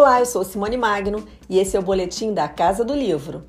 Olá, eu sou Simone Magno e esse é o boletim da Casa do Livro.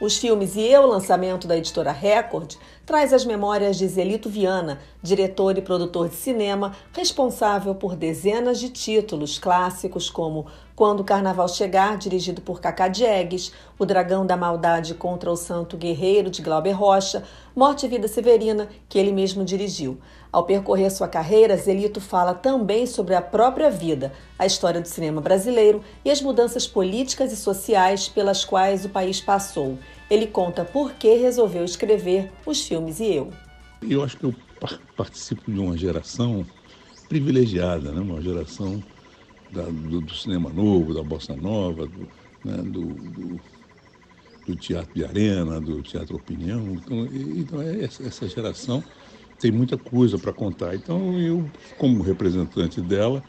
Os filmes e eu, lançamento da editora Record, traz as memórias de Zelito Viana, diretor e produtor de cinema, responsável por dezenas de títulos clássicos como Quando o Carnaval Chegar, dirigido por Cacá Diegues, O Dragão da Maldade contra o Santo Guerreiro, de Glauber Rocha, Morte e Vida Severina, que ele mesmo dirigiu. Ao percorrer sua carreira, Zelito fala também sobre a própria vida, a história do cinema brasileiro e as mudanças políticas e sociais pelas quais o país passou. Ele conta por que resolveu escrever Os Filmes e Eu. Eu acho que eu participo de uma geração privilegiada, né? uma geração da, do, do, cinema novo, da bossa nova, do, né? do, do, do, teatro de arena, do teatro opinião. Então, então é essa, geração tem muita coisa para contar. Então eu, como representante dela,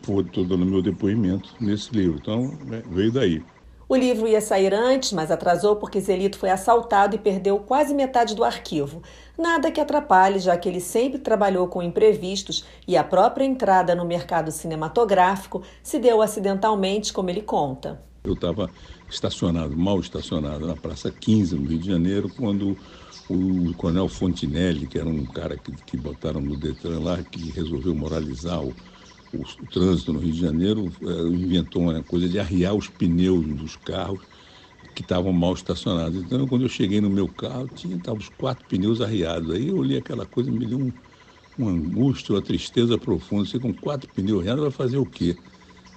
estou dando meu depoimento nesse livro. Então né? veio daí. O livro ia sair antes, mas atrasou porque Zelito foi assaltado e perdeu quase metade do arquivo. Nada que atrapalhe, já que ele sempre trabalhou com imprevistos e a própria entrada no mercado cinematográfico se deu acidentalmente, como ele conta. Eu estava estacionado, mal estacionado, na Praça 15, no Rio de Janeiro, quando o Coronel Fontinelli, que era um cara que, que botaram no Detran lá, que resolveu moralizar o, o, o, trânsito no Rio de Janeiro é, inventou uma coisa de arriar os pneus dos carros que estavam mal estacionados. Então, quando eu cheguei no meu carro, tinha tava os quatro pneus arriados. Aí eu olhei aquela coisa, me deu um, uma angústia, uma tristeza profunda. Você com quatro pneus arriados vai fazer o quê?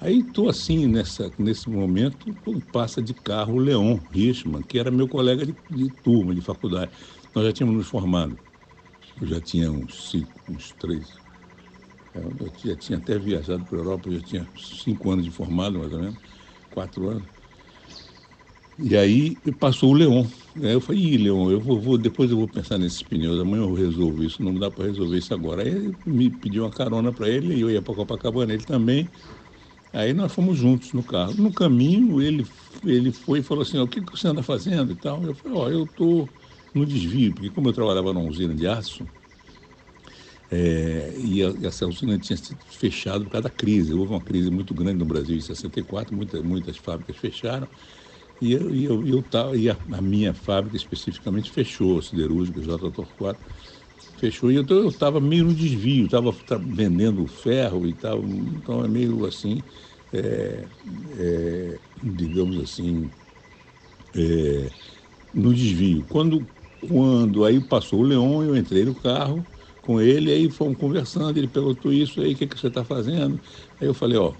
Aí estou assim, nessa, nesse momento, passa de carro o Leon Richman, que era meu colega de, de turma, de faculdade. Nós já tínhamos nos formado. Eu já tinha uns cinco, uns três, é, eu já tinha até viajado para a Europa, já tinha cinco anos de formado, mais ou menos, quatro anos. E aí passou o Leon. Aí eu falei, Ih, Leon, eu vou, vou, depois eu vou pensar nesses pneus, amanhã eu resolvo isso, não dá para resolver isso agora. Aí ele me pediu uma carona para ele, e eu ia para Copacabana, ele também. Aí nós fomos juntos no carro. No caminho, ele, ele foi e falou assim, o que, você anda fazendo e tal? Eu falei, ó, eu estou no desvio, porque como eu trabalhava numa usina de aço, é, e, essa usina tinha sido fechada por causa da crise. Houve uma crise muito grande no Brasil em 64, muita, muitas fábricas fecharam. E, eu, eu, eu e a, a, minha fábrica especificamente fechou, a siderúrgica J. Torquato, fechou. E eu estava meio no desvio, estava vendendo ferro e tal. Então é meio assim, é, é, digamos assim, é, no desvio. Quando, quando aí passou o Leão, eu entrei no carro com ele, aí fomos conversando, ele perguntou isso, aí o que, que você está fazendo? Aí eu falei, ó,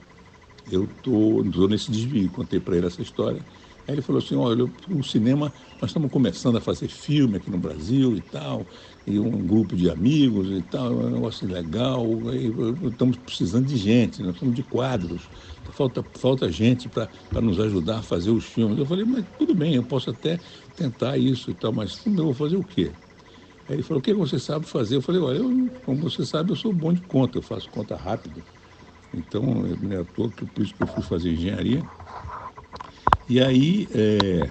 eu tô, tô nesse desvio, contei para ele essa história. Aí ele falou assim, olha, o cinema, nós estamos começando a fazer filme aqui no Brasil e tal, e um grupo de amigos e tal, é um negócio legal, estamos precisando de gente, nós estamos de quadros, falta, falta gente para nos ajudar a fazer os filmes. Eu falei, mas tudo bem, eu posso até tentar isso e tal, mas eu vou fazer o quê? Aí ele falou, o que você sabe fazer? Eu falei, olha, eu, como você sabe, eu sou bom de conta, eu faço conta rápido. Então, não é toa que por isso que eu fui fazer engenharia. E aí é,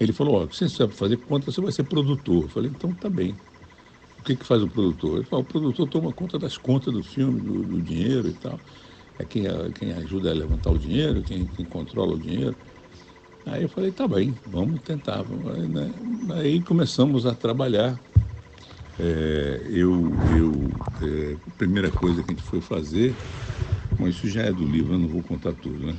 ele falou, ó, você sabe fazer conta, você vai ser produtor. Eu falei, então tá bem. O que, que faz o produtor? Ele falou, o produtor toma conta das contas do filme, do, do dinheiro e tal. É quem, quem ajuda a levantar o dinheiro, quem, quem controla o dinheiro. Aí eu falei, tá bem, vamos tentar. Aí, né? Aí começamos a trabalhar. É, eu, eu é, a primeira coisa que a gente foi fazer, mas isso já é do livro, eu não vou contar tudo, né?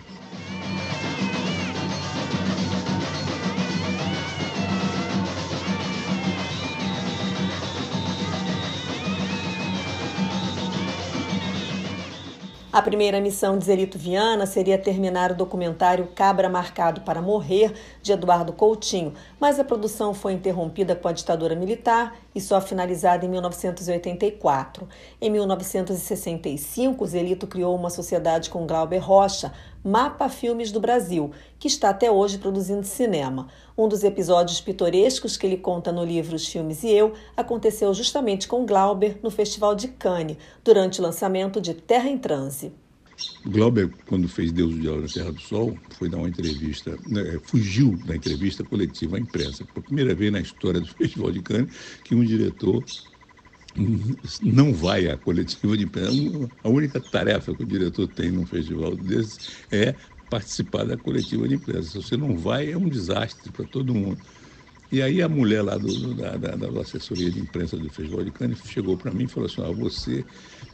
A primeira missão de Zelito Viana seria terminar o documentário Cabra Marcado para Morrer, de Eduardo Coutinho, mas a produção foi interrompida com a ditadura militar e só finalizada em 1984. Em 1965, Zelito criou uma sociedade com Glauber Rocha, Mapa Filmes do Brasil, que está até hoje produzindo cinema. Um dos episódios pitorescos que ele conta no livro Os Filmes e Eu aconteceu justamente com Glauber no Festival de Cannes, durante o lançamento de Terra em Transe. Glauber, quando fez Deus do Diário na Terra do Sol, foi dar uma entrevista, né, fugiu da entrevista coletiva à imprensa. Por primeira vez na história do Festival de Cannes que um diretor não vai à coletiva de imprensa. A única tarefa que o diretor tem num festival desse é participar da coletiva de imprensa. Se você não vai, é um desastre para todo mundo. E aí a mulher lá do, da, da, da, assessoria de imprensa do Festival de Cannes chegou para mim e falou assim, ah, você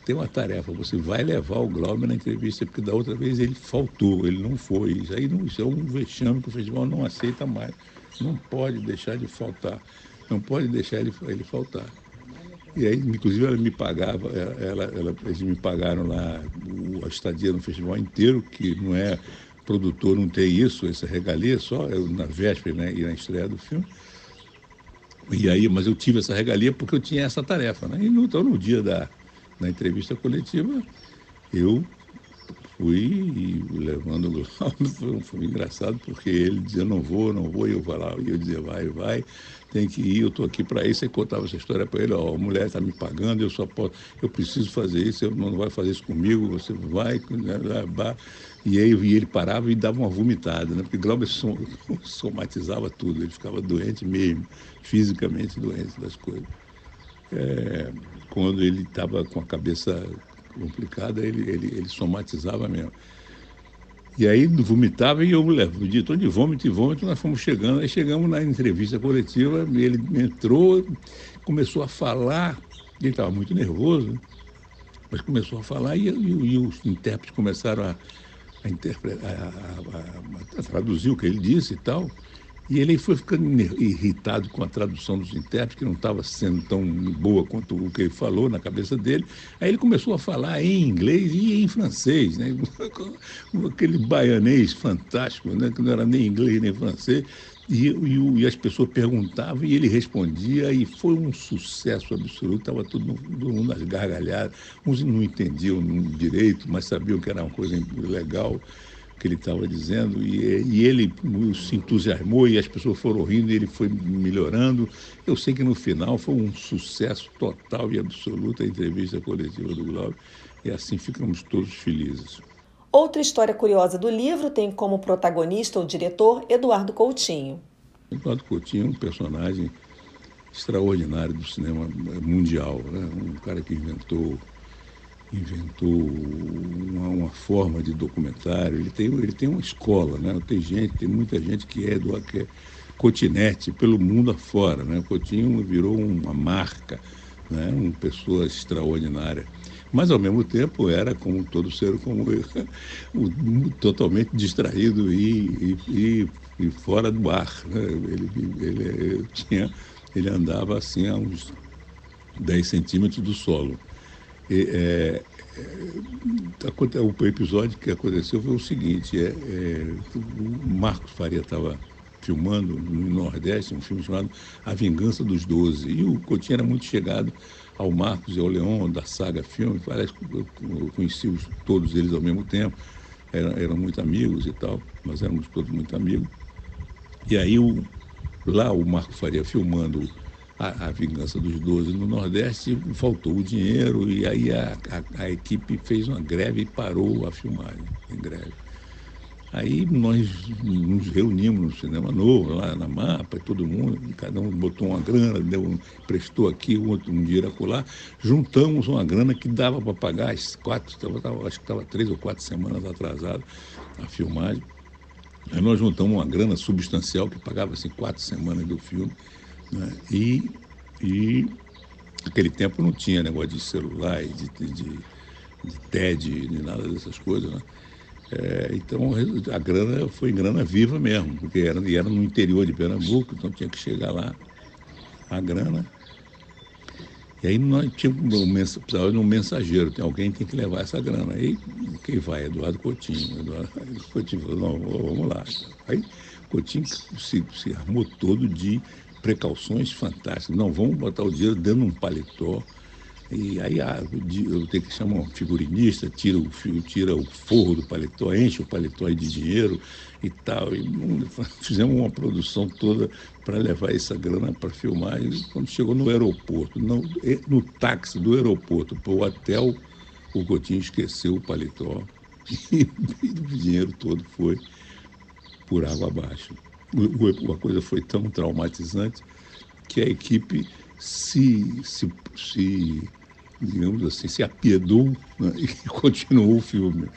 tem uma tarefa, você vai levar o Glauber na entrevista, porque da outra vez ele faltou, ele não foi. Isso aí não, isso é um vexame que o festival não aceita mais. Não pode deixar de faltar. Não pode deixar ele, ele faltar. E aí, inclusive, ela me pagava, ela, ela, eles me pagaram lá a estadia no festival inteiro, que não é produtor, não tem isso, essa regalia, só eu, na véspera né, e na estreia do filme. E aí, mas eu tive essa regalia porque eu tinha essa tarefa. Né? E então, no dia da, da entrevista coletiva, eu fui levando foi, foi engraçado porque ele dizia não vou, não vou, e eu lá e eu dizia vai, vai, tem que ir, eu estou aqui para isso, e contava essa história para ele, ó, a mulher está me pagando, eu só posso, eu preciso fazer isso, eu não vai fazer isso comigo, você vai, né, e aí e ele parava e dava uma vomitada, né? porque Glauber somatizava tudo, ele ficava doente mesmo, fisicamente doente das coisas. É, quando ele estava com a cabeça complicada, ele, ele, ele somatizava mesmo. E aí vomitava e eu levo, de tom de vômito e vômito, nós fomos chegando, aí chegamos na entrevista coletiva, ele entrou, começou a falar, ele estava muito nervoso, mas começou a falar e, e, e os intérpretes começaram a, a, a, a, traduzir o que ele disse e tal. E ele foi ficando irritado com a tradução dos intérpretes, que não estava sendo tão boa quanto o que ele falou na cabeça dele. Aí ele começou a falar em inglês e em francês, né? aquele baianês fantástico, né? que não era nem inglês nem francês. E, e, e, as pessoas perguntavam e ele respondia, e foi um sucesso absoluto. Estava todo, todo mundo nas gargalhadas. Uns não entendiam direito, mas sabiam que era uma coisa legal que ele estava dizendo. E, e, ele se entusiasmou e as pessoas foram rindo e ele foi melhorando. Eu sei que no final foi um sucesso total e absoluto a entrevista coletiva do Globo. E assim ficamos todos felizes. Outra história curiosa do livro tem como protagonista o diretor Eduardo Coutinho. Eduardo Coutinho é um personagem extraordinário do cinema mundial, né? um cara que inventou inventou uma, uma, forma de documentário. Ele tem, ele tem uma escola, né? Tem gente, tem muita gente que é do que é cotinete pelo mundo afora, né? O Coutinho virou uma marca, né? Uma pessoa extraordinária mas ao mesmo tempo era como todo ser como eu, totalmente distraído e, e, e, fora do ar. Né? Ele, ele, tinha, ele andava assim a uns 10 centímetros do solo. É, é, o episódio que aconteceu foi o seguinte, é, é, o Marcos Faria estava filmando no Nordeste um filme chamado A Vingança dos Doze, e o Coutinho era muito chegado ao Marcos e ao Leon da saga filme, parece que eu conheci os, todos eles ao mesmo tempo, eram, eram muito amigos e tal, nós éramos todos muito amigos. E aí o, lá o Marco Faria filmando a, a, Vingança dos Doze no Nordeste, faltou o dinheiro e aí a, a, a equipe fez uma greve e parou a filmagem em greve. Aí nós nos reunimos no Cinema Novo, lá na Mapa, todo mundo, cada um botou uma grana, deu, prestou aqui, um, outro, um dinheiro acolá, juntamos uma grana que dava para pagar as quatro, tava, acho que estava três ou quatro semanas atrasado a filmagem. Aí nós juntamos uma grana substancial que pagava assim, quatro semanas do filme. Né? E, e naquele tempo não tinha negócio de celular, de, de, de, TED, de nada dessas coisas. Né? É, então a grana foi grana viva mesmo, porque era, era no interior de Pernambuco, então tinha que chegar lá a grana. E aí nós tínhamos um, precisava de um mensageiro, tem alguém que tem que levar essa grana. Aí quem vai? Eduardo Coutinho. Eduardo Coutinho falou, não, vamos lá. Aí Coutinho se, se armou todo de precauções fantásticas. Não, vamos botar o dinheiro dentro de um paletó e aí ah, eu tenho que chamar um figurinista, tira o, tira o forro do paletó, enche o paletó de dinheiro e tal. E fizemos uma produção toda para levar essa grana para filmar. E quando chegou no aeroporto, no, no táxi do aeroporto para o hotel, o Coutinho esqueceu o paletó e o dinheiro todo foi por água abaixo. A coisa foi tão traumatizante que a equipe se, se, se digamos assim, se apiedou né, e continuou o filme.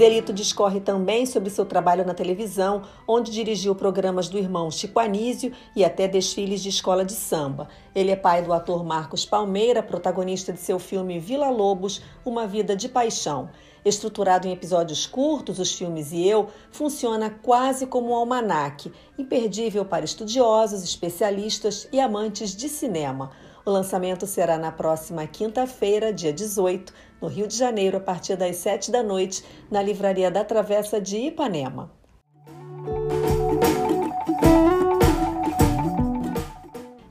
Zelito discorre também sobre seu trabalho na televisão, onde dirigiu programas do irmão Chico Anísio e até desfiles de escola de samba. Ele é pai do ator Marcos Palmeira, protagonista de seu filme Vila Lobos, Uma Vida de Paixão. Estruturado em episódios curtos, os filmes e eu funciona quase como um almanaque, imperdível para estudiosos, especialistas e amantes de cinema. O lançamento será na próxima quinta-feira, dia 18, no Rio de Janeiro, a partir das 7 da noite, na Livraria da Travessa de Ipanema.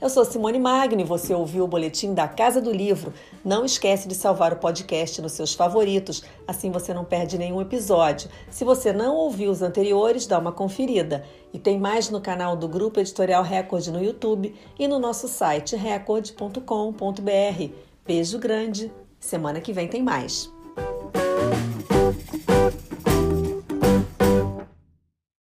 Eu sou Simone Magni, você ouviu o boletim da Casa do Livro. Não esquece de salvar o podcast nos seus favoritos, assim você não perde nenhum episódio. Se você não ouviu os anteriores, dá uma conferida. E tem mais no canal do Grupo Editorial Record no YouTube e no nosso site record.com.br. Beijo grande, semana que vem tem mais.